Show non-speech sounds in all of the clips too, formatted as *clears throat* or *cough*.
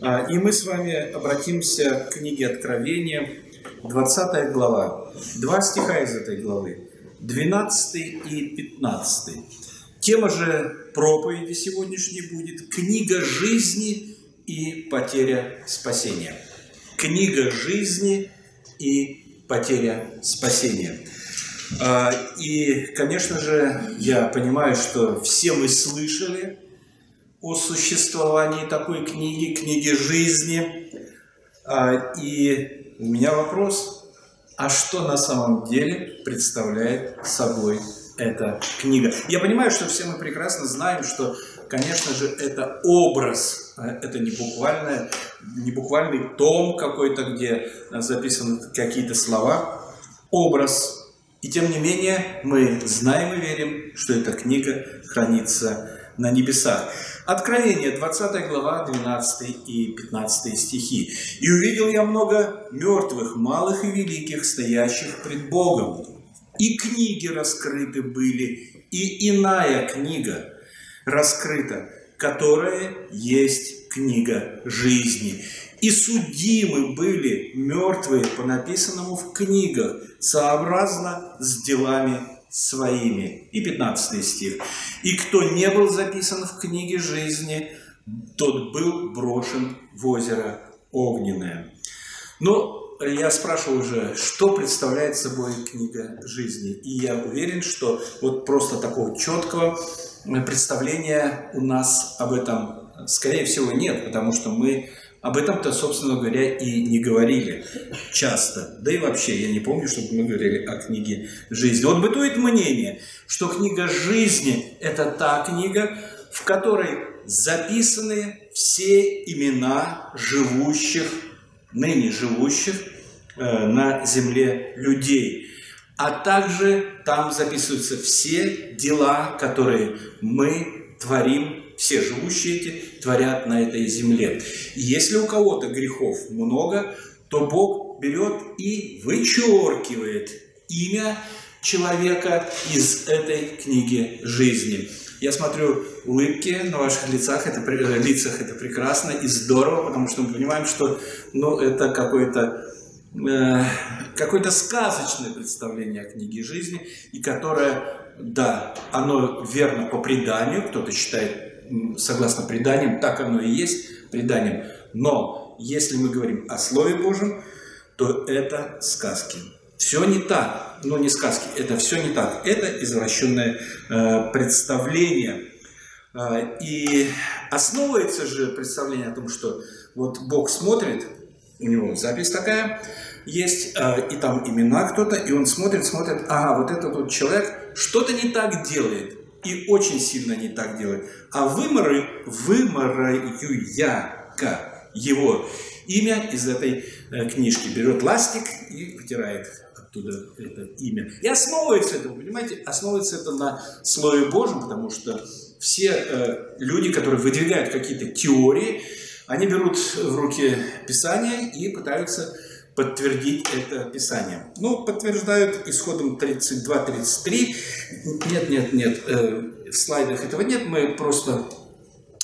А, и мы с вами обратимся к книге Откровения, 20 глава. Два стиха из этой главы, 12 и 15. Тема же проповеди сегодняшней будет «Книга жизни и потеря спасения». Книга жизни и потеря спасения. А, и, конечно же, я понимаю, что все мы слышали о существовании такой книги, книги жизни. А, и у меня вопрос, а что на самом деле представляет собой эта книга? Я понимаю, что все мы прекрасно знаем, что, конечно же, это образ, а, это не буквальное, не буквальный том какой-то, где записаны какие-то слова, образ и тем не менее, мы знаем и верим, что эта книга хранится на небесах. Откровение, 20 глава, 12 и 15 стихи. «И увидел я много мертвых, малых и великих, стоящих пред Богом. И книги раскрыты были, и иная книга раскрыта, которая есть книга жизни и судимы были мертвые по написанному в книгах, сообразно с делами своими. И 15 стих. «И кто не был записан в книге жизни, тот был брошен в озеро огненное». Но я спрашивал уже, что представляет собой книга жизни. И я уверен, что вот просто такого четкого представления у нас об этом, скорее всего, нет, потому что мы об этом-то, собственно говоря, и не говорили часто. Да и вообще, я не помню, чтобы мы говорили о книге жизни. Вот бытует мнение, что книга жизни – это та книга, в которой записаны все имена живущих, ныне живущих э, на земле людей. А также там записываются все дела, которые мы творим все живущие эти творят на этой земле. если у кого-то грехов много, то Бог берет и вычеркивает имя человека из этой книги жизни. Я смотрю улыбки на ваших лицах, это, лицах это прекрасно и здорово, потому что мы понимаем, что ну, это какое-то э, какое-то сказочное представление о книге жизни, и которое, да, оно верно по преданию, кто-то считает согласно преданиям, так оно и есть преданием. Но если мы говорим о Слове Божьем, то это сказки. Все не так, но не сказки, это все не так. Это извращенное э, представление. Э, и основывается же представление о том, что вот Бог смотрит, у него запись такая есть, э, и там имена кто-то, и он смотрит, смотрит, ага, вот этот вот человек что-то не так делает и очень сильно не так делает. А выморы, вымораю я его имя из этой э, книжки. Берет ластик и вытирает оттуда это имя. И основывается это, понимаете, основывается это на Слове Божьем, потому что все э, люди, которые выдвигают какие-то теории, они берут в руки Писание и пытаются подтвердить это Писание. Ну, подтверждают исходом 32-33. Нет, нет, нет, э, в слайдах этого нет, мы просто,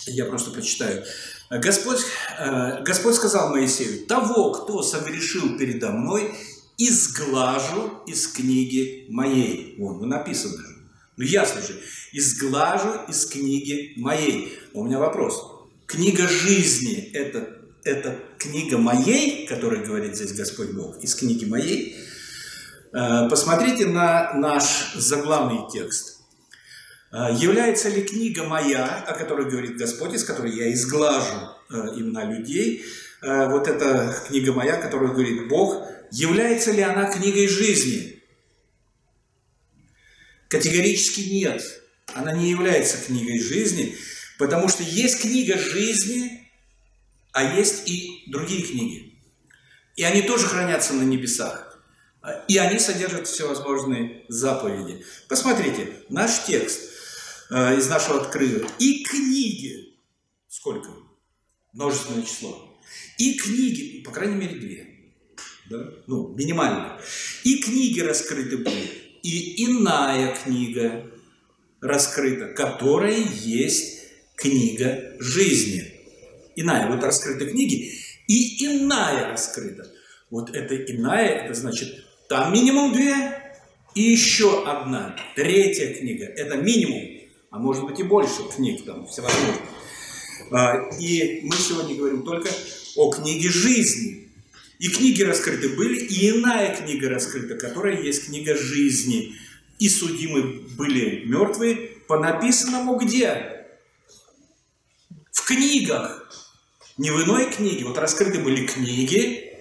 я просто прочитаю. Господь, э, Господь сказал Моисею, того, кто согрешил передо мной, изглажу из книги моей. Вон, написано же. Ну, ясно же. Изглажу из книги моей. У меня вопрос. Книга жизни – это это книга моей, которая говорит здесь Господь Бог, из книги моей, э, посмотрите на наш заглавный текст. Э, является ли книга моя, о которой говорит Господь, из которой я изглажу э, имена людей, вот эта книга моя, которую говорит Бог, является ли она книгой жизни? Категорически нет. Она не является книгой жизни, потому что есть книга жизни, а есть и другие книги. И они тоже хранятся на небесах. И они содержат всевозможные заповеди. Посмотрите, наш текст э, из нашего открытия. И книги. Сколько? Множественное число. И книги, по крайней мере, две. Да? Ну, минимально. И книги раскрыты были. И иная книга раскрыта, которая есть книга жизни. Иная. Вот раскрыты книги, и иная раскрыта. Вот это иная, это значит, там минимум две, и еще одна, третья книга. Это минимум, а может быть и больше книг там всевозможных. А, и мы сегодня говорим только о книге жизни. И книги раскрыты были, и иная книга раскрыта, которая есть книга жизни. И судимы были мертвые по написанному где? В книгах. Не в иной книге. Вот раскрыты были книги,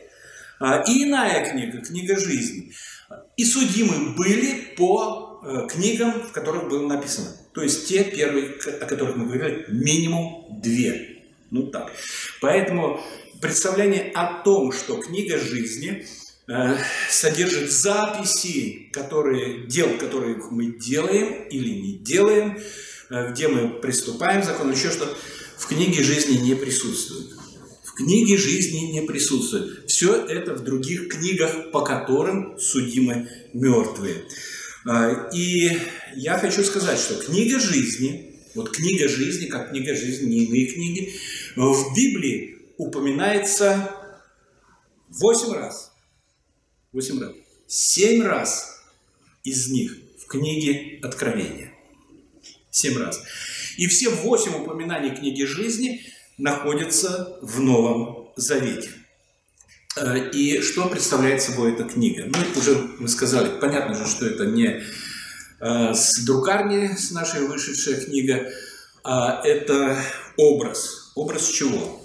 а, и иная книга, книга жизни. И судимы были по э, книгам, в которых было написано. То есть те первые, о которых мы говорили, минимум две. Ну так. Поэтому представление о том, что книга жизни э, содержит записи, которые, дел, которые мы делаем или не делаем, э, где мы приступаем к закону, еще что в книге жизни не присутствует. В книге жизни не присутствует. Все это в других книгах, по которым судимы мертвые. А, и я хочу сказать, что книга жизни, вот книга жизни, как книга жизни, не иные книги, в Библии упоминается восемь раз. Восемь раз. Семь раз из них в книге Откровения. Семь раз. И все восемь упоминаний книги жизни находятся в Новом Завете. Э, и что представляет собой эта книга? Ну, уже мы сказали, понятно же, что это не э, с друкарни, с нашей вышедшая книга, а это образ. Образ чего?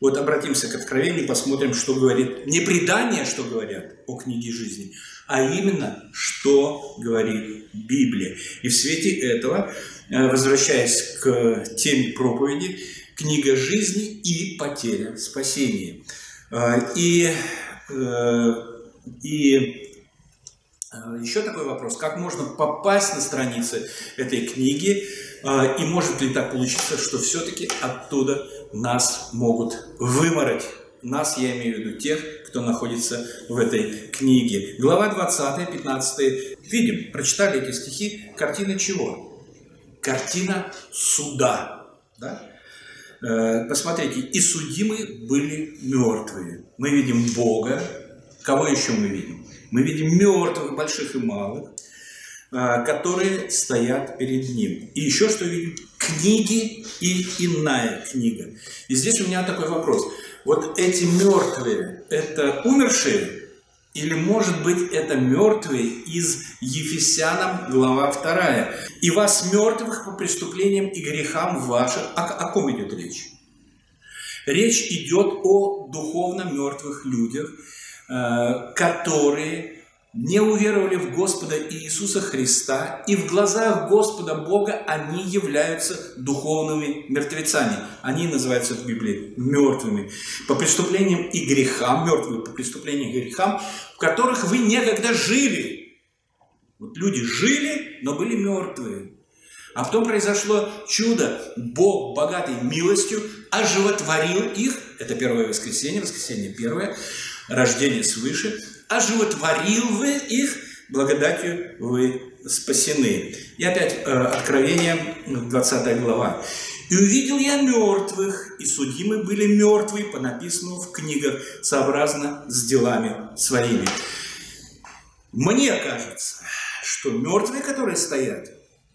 Вот обратимся к Откровению, посмотрим, что говорит, не предание, что говорят о книге жизни, а именно, что говорит Библия. И в свете этого, э, возвращаясь к теме проповеди, книга жизни и потеря спасения. А, и, э, и э, еще такой вопрос, как можно попасть на страницы этой книги, и может ли так получиться, что все-таки оттуда нас могут вымороть? Нас, я имею в виду тех, кто находится в этой книге. Глава 20, 15. Видим, прочитали эти стихи. Картина чего? Картина суда. Да? Э, посмотрите, и судимы были мертвые. Мы видим Бога. Кого еще мы видим? Мы видим мертвых, больших и малых, э, которые стоят перед Ним. И еще что видим? Книги и иная книга. И здесь у меня такой вопрос. Вот эти мертвые, это умершие или, может быть, это мертвые из Ефесянам, глава 2. «И вас мертвых по преступлениям и грехам ваших». О, о ком идет речь? Речь идет о духовно мертвых людях, э, которые не уверовали в Господа Иисуса Христа, и в глазах Господа Бога они являются духовными мертвецами. Они называются в Библии мертвыми. По преступлениям и грехам, мертвые по преступлениям и грехам, в которых вы некогда жили. Вот люди жили, но были мертвые. А потом произошло чудо. Бог, богатый милостью, оживотворил их. Это первое воскресенье, воскресенье первое, рождение свыше оживотворил вы их, благодатью вы спасены. И опять э, Откровение, 20 глава. «И увидел я мертвых, и судимы были мертвые, по написанному в книгах, сообразно с делами своими». Мне кажется, что мертвые, которые стоят,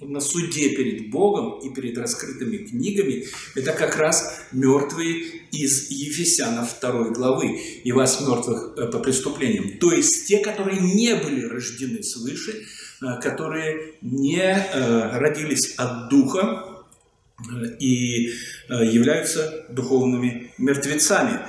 на суде перед Богом и перед раскрытыми книгами, это как раз мертвые из Ефесяна 2 главы, и вас мертвых э, по преступлениям. То есть те, которые не были рождены свыше, э, которые не э, родились от Духа и являются духовными мертвецами.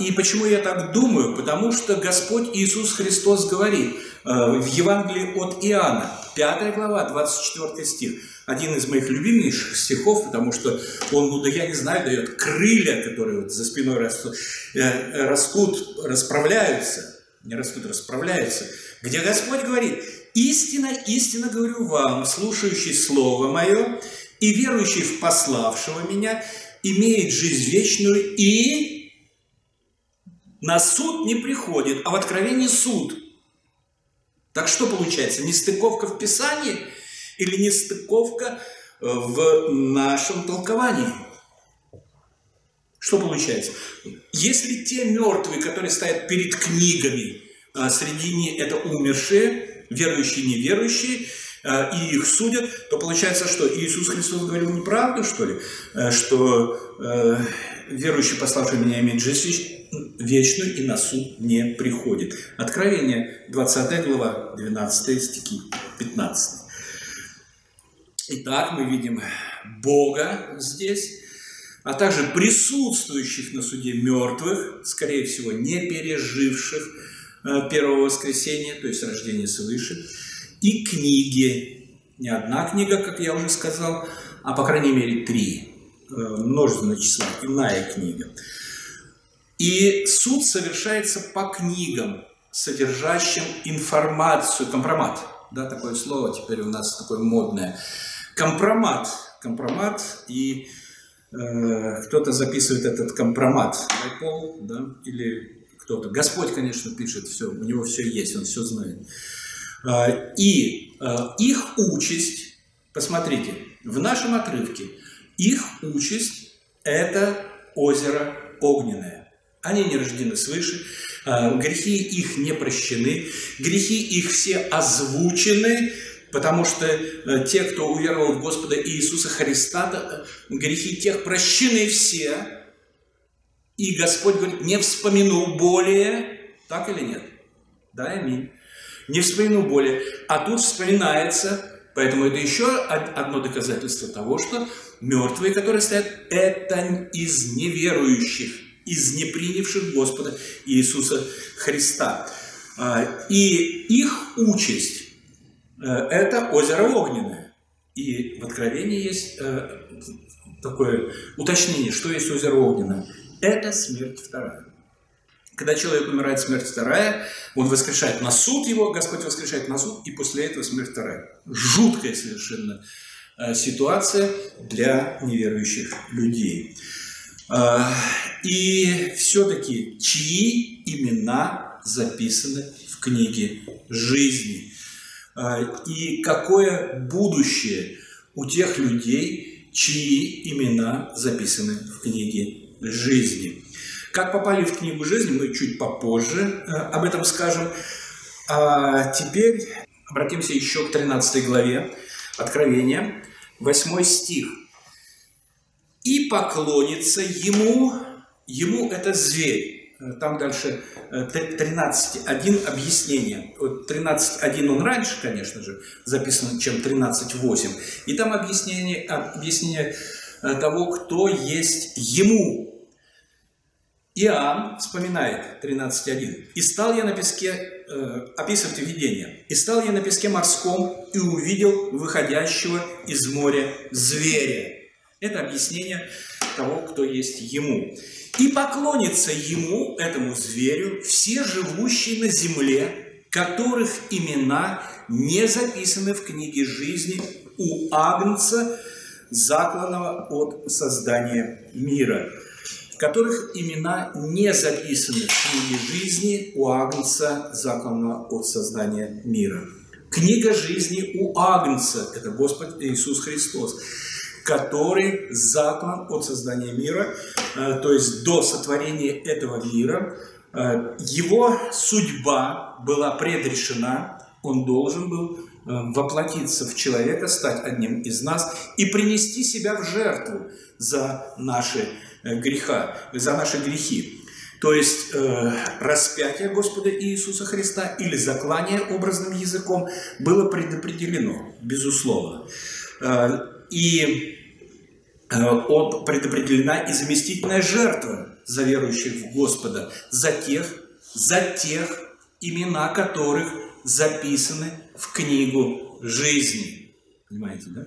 И почему я так думаю? Потому что Господь Иисус Христос говорит в Евангелии от Иоанна, 5 глава, 24 стих. Один из моих любимейших стихов, потому что он, ну да я не знаю, дает крылья, которые вот за спиной растут, э, растут, расправляются, не растут, расправляются, где Господь говорит, истина, истинно говорю вам, слушающий Слово Мое и верующий в пославшего Меня, имеет жизнь вечную и на суд не приходит, а в откровении суд – так что получается, нестыковка в Писании или нестыковка э, в нашем толковании? что получается? Если те мертвые, которые стоят перед книгами, а, среди них это умершие, верующие неверующие, а, и их судят, то получается, что Иисус Христос говорил неправду, что ли? Э, что э, верующий, пославший меня, имеет жизнь вечную и на суд не приходит. Откровение, 20 глава, 12 стихи, 15. Итак, мы видим Бога здесь, а также присутствующих на суде мертвых, скорее всего, не переживших э, первого воскресенья, то есть рождение свыше, и книги. Не одна книга, как я уже сказал, а по крайней мере три. Э, множественное число, иная книга. И суд совершается по книгам, содержащим информацию, компромат, да, такое слово теперь у нас такое модное, компромат, компромат, и э, кто-то записывает этот компромат, Пол, да, или кто-то, Господь, конечно, пишет все, у него все есть, он все знает. Э, и э, их участь, посмотрите, в нашем отрывке, их участь – это озеро огненное. Они не рождены свыше, а, грехи их не прощены, грехи их все озвучены, потому что э, те, кто уверовал в Господа Иисуса Христа, э, грехи тех прощены все, и Господь говорит, не вспомину более, так или нет? Да, аминь. Не вспомину более. А тут вспоминается, поэтому это еще одно доказательство того, что мертвые, которые стоят, это из неверующих из непринявших Господа Иисуса Христа. А, и их участь э, – это озеро Огненное. И в Откровении есть э, такое уточнение, что есть озеро Огненное. Это смерть вторая. Когда человек умирает, смерть вторая, он воскрешает на суд его, Господь воскрешает на суд, и после этого смерть вторая. Жуткая совершенно э, ситуация для неверующих людей. А, и все-таки, чьи имена записаны в книге жизни? А, и какое будущее у тех людей, чьи имена записаны в книге жизни? Как попали в книгу жизни, мы чуть попозже э, об этом скажем. А теперь обратимся еще к 13 главе Откровения, 8 стих и поклонится ему, ему это зверь. Э, там дальше 13.1 э, объяснение. 13.1 он раньше, конечно же, записан, чем 13.8. И там объяснение, объяснение э, того, кто есть ему. Иоанн вспоминает 13.1. «И стал я на песке, описывает видение, «И стал я на песке морском и увидел выходящего из моря зверя, это объяснение того, кто есть ему. И поклонится ему, этому зверю, все живущие на земле, которых имена не записаны в книге жизни у Агнца, закланного от создания мира, которых имена не записаны в книге жизни у Агнца, закланного от создания мира. Книга жизни у Агнца – это Господь Иисус Христос который заклан от создания мира, э, то есть до сотворения этого мира. Э, его судьба была предрешена, он должен был э, воплотиться в человека, стать одним из нас и принести себя в жертву за наши греха, за наши грехи. То есть э, распятие Господа Иисуса Христа или заклание образным языком было предопределено, безусловно. Э, и э, предопределена и заместительная жертва за верующих в Господа, за тех, за тех, имена которых записаны в книгу жизни. Понимаете, да?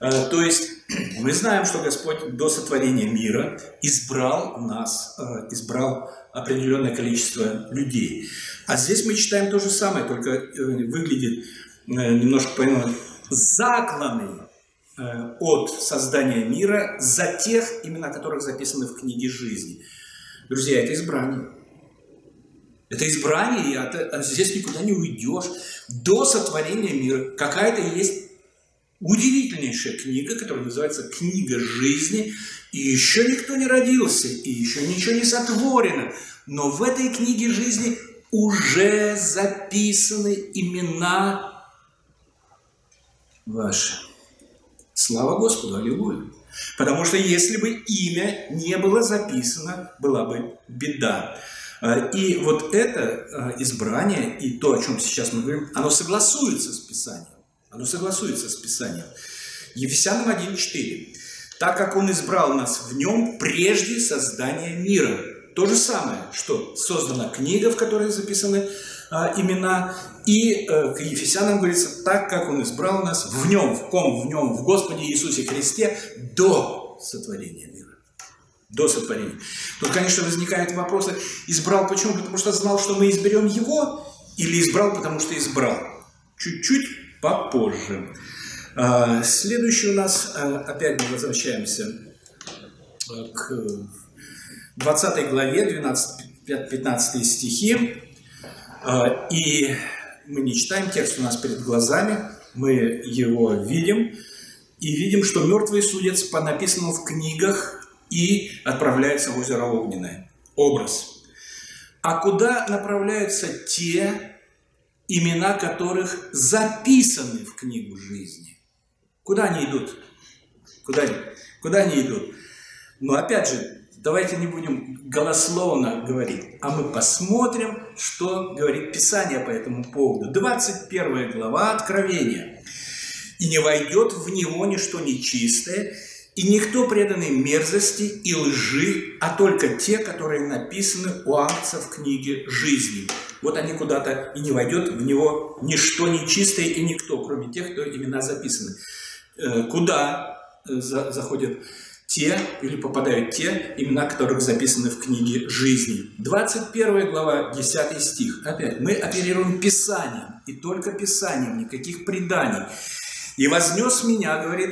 Э, то есть *clears throat* мы знаем, что Господь до сотворения мира избрал нас, э, избрал определенное количество людей. А здесь мы читаем то же самое, только выглядит немножко по-иному. Закланный Э, от создания мира за тех, имена которых записаны в книге жизни. Друзья, это избрание. Это избрание, и здесь никуда не уйдешь. До сотворения мира какая-то есть удивительнейшая книга, которая называется «Книга жизни», и еще никто не родился, и еще ничего не сотворено, но в этой книге жизни уже записаны имена ваши. Слава Господу, аллилуйя. Потому что если бы имя не было записано, была бы беда. А, и вот это а, избрание и то, о чем сейчас мы говорим, оно согласуется с Писанием. Оно согласуется с Писанием. Ефесянам 1.4. Так как Он избрал нас в Нем прежде создания мира. То же самое, что создана книга, в которой записаны имена, и э, к Ефесянам говорится, так как Он избрал нас в Нем, в ком, в Нем, в Господе Иисусе Христе до сотворения мира. До сотворения. Тут, конечно, возникают вопросы, избрал почему? Потому что знал, что мы изберем Его, или избрал, потому что избрал? Чуть-чуть попозже. А, следующий у нас, э, опять мы возвращаемся э, к 20 главе, 12-15 стихи. А, и мы не читаем текст у нас перед глазами, мы его видим. И видим, что мертвые судятся по написанному в книгах и отправляются в озеро Огненное. Образ. А куда направляются те, имена которых записаны в книгу жизни? Куда они идут? Куда, куда они идут? Но опять же, Давайте не будем голословно говорить, а мы посмотрим, что говорит Писание по этому поводу. 21 глава Откровения. «И не войдет в него ничто нечистое, и никто преданный мерзости и лжи, а только те, которые написаны у акца в книге жизни». Вот они куда-то, и не войдет в него ничто нечистое и никто, кроме тех, кто имена записаны. Э, куда э, заходят те или попадают те имена, которых записаны в книге жизни. 21 глава, 10 стих. Опять, мы оперируем Писанием, и только Писанием, никаких преданий. «И вознес меня, — говорит,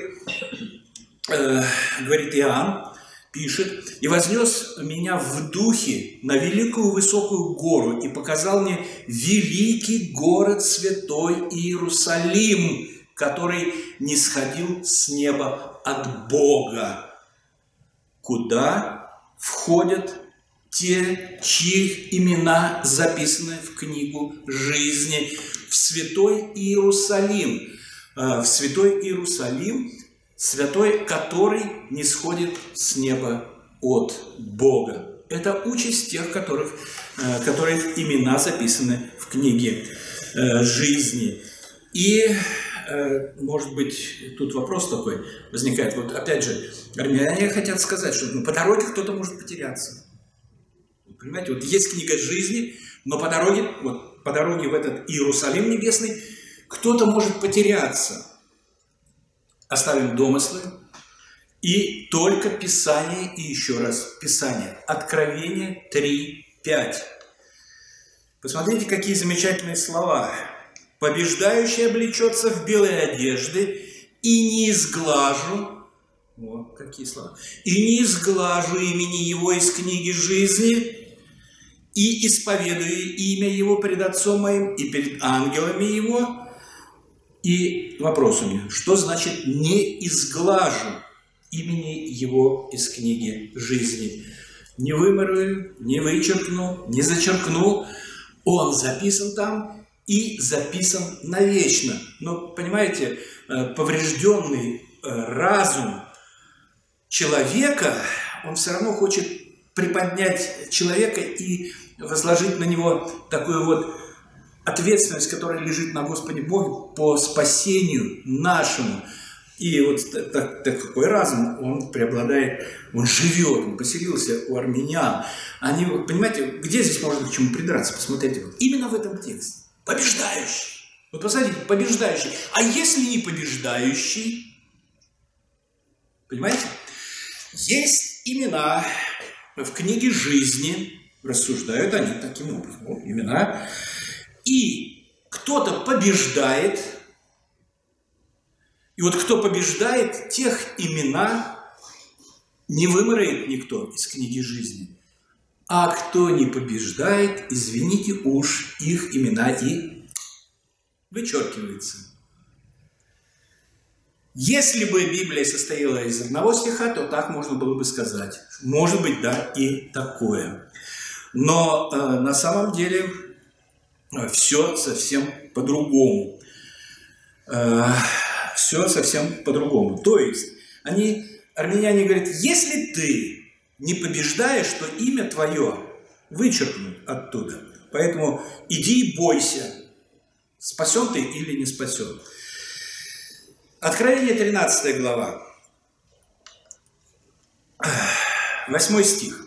э, говорит Иоанн, пишет, «и вознес меня в духе на великую высокую гору и показал мне великий город святой Иерусалим, который не сходил с неба от Бога, куда входят те, чьи имена записаны в книгу жизни, в святой Иерусалим. Э, в святой Иерусалим, святой, который не сходит с неба от Бога. Это участь тех, которых, э, которых имена записаны в книге э, жизни. И может быть, тут вопрос такой возникает. Вот опять же, армяне хотят сказать, что ну, по дороге кто-то может потеряться. Понимаете, вот есть книга жизни, но по дороге, вот по дороге в этот Иерусалим небесный, кто-то может потеряться. Оставим домыслы, и только Писание, и еще раз Писание. Откровение 3.5. Посмотрите, какие замечательные слова. Побеждающий облечется в белые одежды, и не изглажу, вот какие слова, и не изглажу имени его из книги жизни, и исповедую имя его пред Отцом моим и перед ангелами его. И вопрос у меня, что значит «не изглажу имени его из книги жизни»? Не выморую, не вычеркну, не зачеркну. Он записан там, и записан навечно. Но, понимаете, э, поврежденный э, разум человека, он все равно хочет приподнять человека и возложить на него такую вот ответственность, которая лежит на Господе Боге по спасению нашему. И вот так, так, такой разум, он преобладает, он живет, он поселился у армянян. Они, понимаете, где здесь можно к чему придраться? Посмотрите, именно в этом тексте. Побеждающий. Вот посмотрите, побеждающий. А если не побеждающий? Понимаете? Есть имена в книге жизни, рассуждают они таким образом. Вот имена. И кто-то побеждает, и вот кто побеждает, тех имена не вымрает никто из книги жизни. А кто не побеждает, извините уж, их имена и вычеркиваются. Если бы Библия состояла из одного стиха, то так можно было бы сказать. Может быть, да, и такое. Но э, на самом деле э, все совсем по-другому. Э, все совсем по-другому. То есть, они, армяне говорят, если ты не побеждаешь, то имя твое вычеркнут оттуда. Поэтому иди и бойся, спасен ты или не спасен. Откровение 13 глава, 8 стих.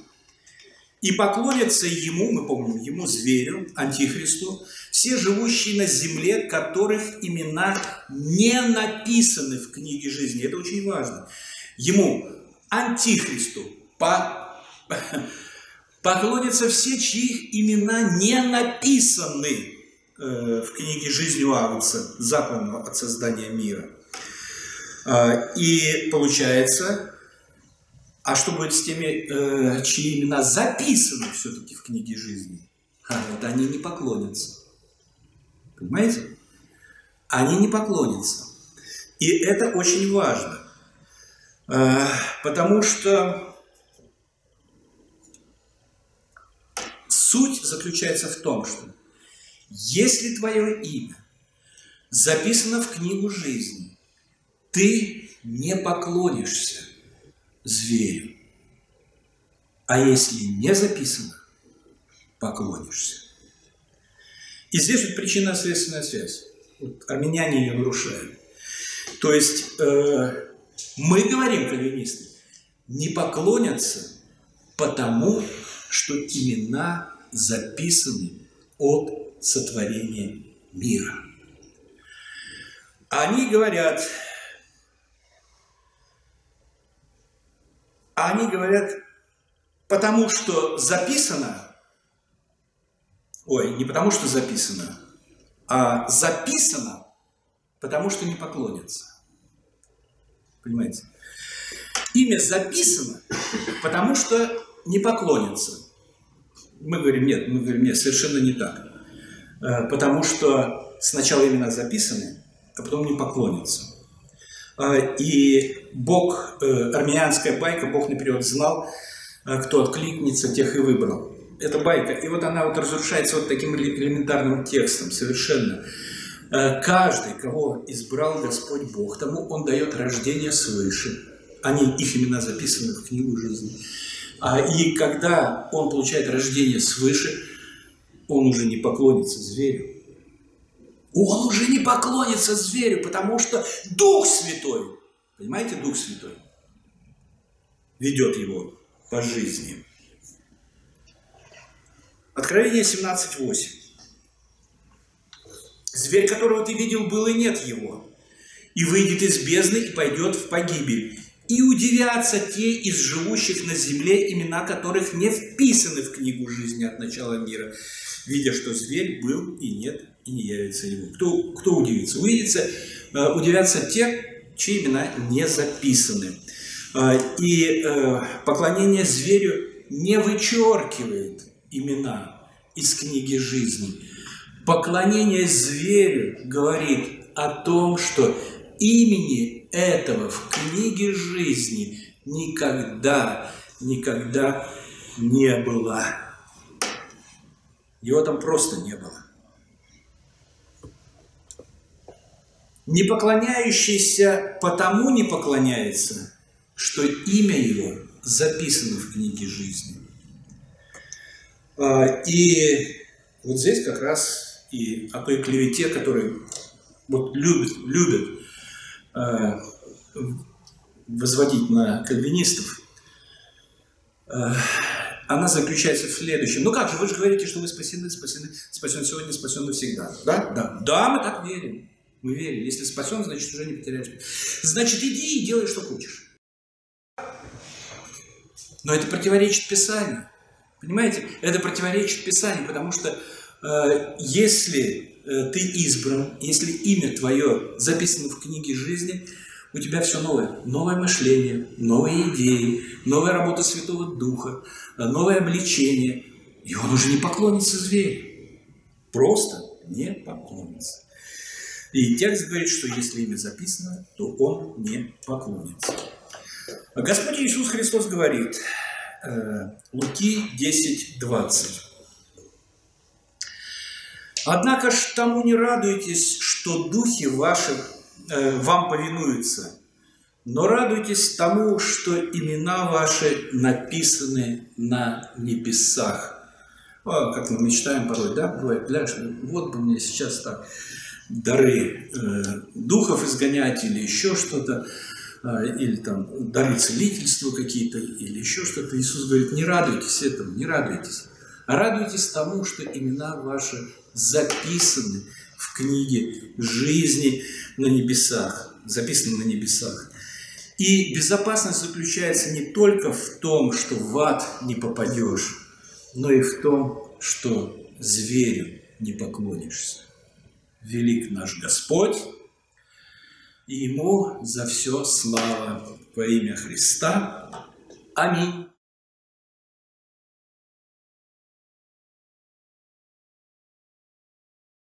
«И поклонятся ему, мы помним, ему, зверю, антихристу, все живущие на земле, которых имена не написаны в книге жизни». Это очень важно. Ему, антихристу, по... поклонятся все, чьих имена не написаны э, в книге жизни у Агнца, заповедного от создания мира. А, и получается, а что будет с теми, э, чьи имена записаны все-таки в книге жизни? А вот они не поклонятся. Понимаете? Они не поклонятся. И это очень важно. Э, потому что суть заключается в том, что если твое имя записано в книгу жизни, ты не поклонишься зверю. А если не записано, поклонишься. И здесь вот причинно-следственная связь. Вот армяне ее нарушают. То есть э, мы говорим, кальвинисты, не поклонятся потому, что имена записаны от сотворения мира. Они говорят, они говорят, потому что записано, ой, не потому что записано, а записано, потому что не поклонятся. Понимаете? Имя записано, потому что не поклонятся. Мы говорим, нет, мы говорим, нет, совершенно не так. Э, потому что сначала имена записаны, а потом не поклонятся. Э, и Бог, э, армянская байка, Бог наперед знал, кто откликнется, тех и выбрал. Это байка. И вот она вот разрушается вот таким элементарным текстом совершенно. Каждый, кого избрал Господь Бог, тому Он дает рождение свыше. Они, их имена записаны в книгу жизни. А, и когда он получает рождение свыше, он уже не поклонится зверю. Он уже не поклонится зверю, потому что Дух Святой, понимаете, Дух Святой ведет его по жизни. Откровение 17.8. Зверь, которого ты видел, был и нет его, и выйдет из бездны и пойдет в погибель. И удивятся те из живущих на земле, имена которых не вписаны в книгу жизни от начала мира, видя, что зверь был и нет, и не явится ему. Кто, кто удивится? Увидится, э, удивятся те, чьи имена не записаны. Э, и э, поклонение зверю не вычеркивает имена из книги жизни. Поклонение зверю говорит о том, что имени этого в книге жизни никогда, никогда не было. Его там просто не было. Не поклоняющийся потому не поклоняется, что имя его записано в книге жизни. А, и вот здесь как раз и о той клевете, которую вот любят, любят возводить на кальвинистов, э, она заключается в следующем. Ну как же, вы же говорите, что вы спасены, спасены, спасен сегодня, спасен навсегда. Да? Да. Да, мы так верим. Мы верим. Если спасен, значит уже не потеряешь. Значит, иди и делай, что хочешь. Но это противоречит Писанию. Понимаете? Это противоречит Писанию, потому что э, если Э, ты избран, если имя твое записано в книге жизни, у тебя все новое. Новое мышление, новые идеи, новая работа Святого Духа, э, новое обличение. И он уже не поклонится зверю. Просто не поклонится. И текст говорит, что если имя записано, то он не поклонится. Господь Иисус Христос говорит, э, Луки 10, 20. Однако ж тому не радуйтесь, что духи ваши э, вам повинуются, но радуйтесь тому, что имена ваши написаны на небесах. О, как мы мечтаем порой, да, бывает, знаешь, вот бы мне сейчас так дары э, духов изгонять или еще что-то, э, или там дары целительства какие-то, или еще что-то. Иисус говорит, не радуйтесь этому, не радуйтесь, а радуйтесь тому, что имена ваши записаны в книге жизни на небесах, записаны на небесах. И безопасность заключается не только в том, что в ад не попадешь, но и в том, что зверю не поклонишься. Велик наш Господь, и Ему за все слава во имя Христа. Аминь.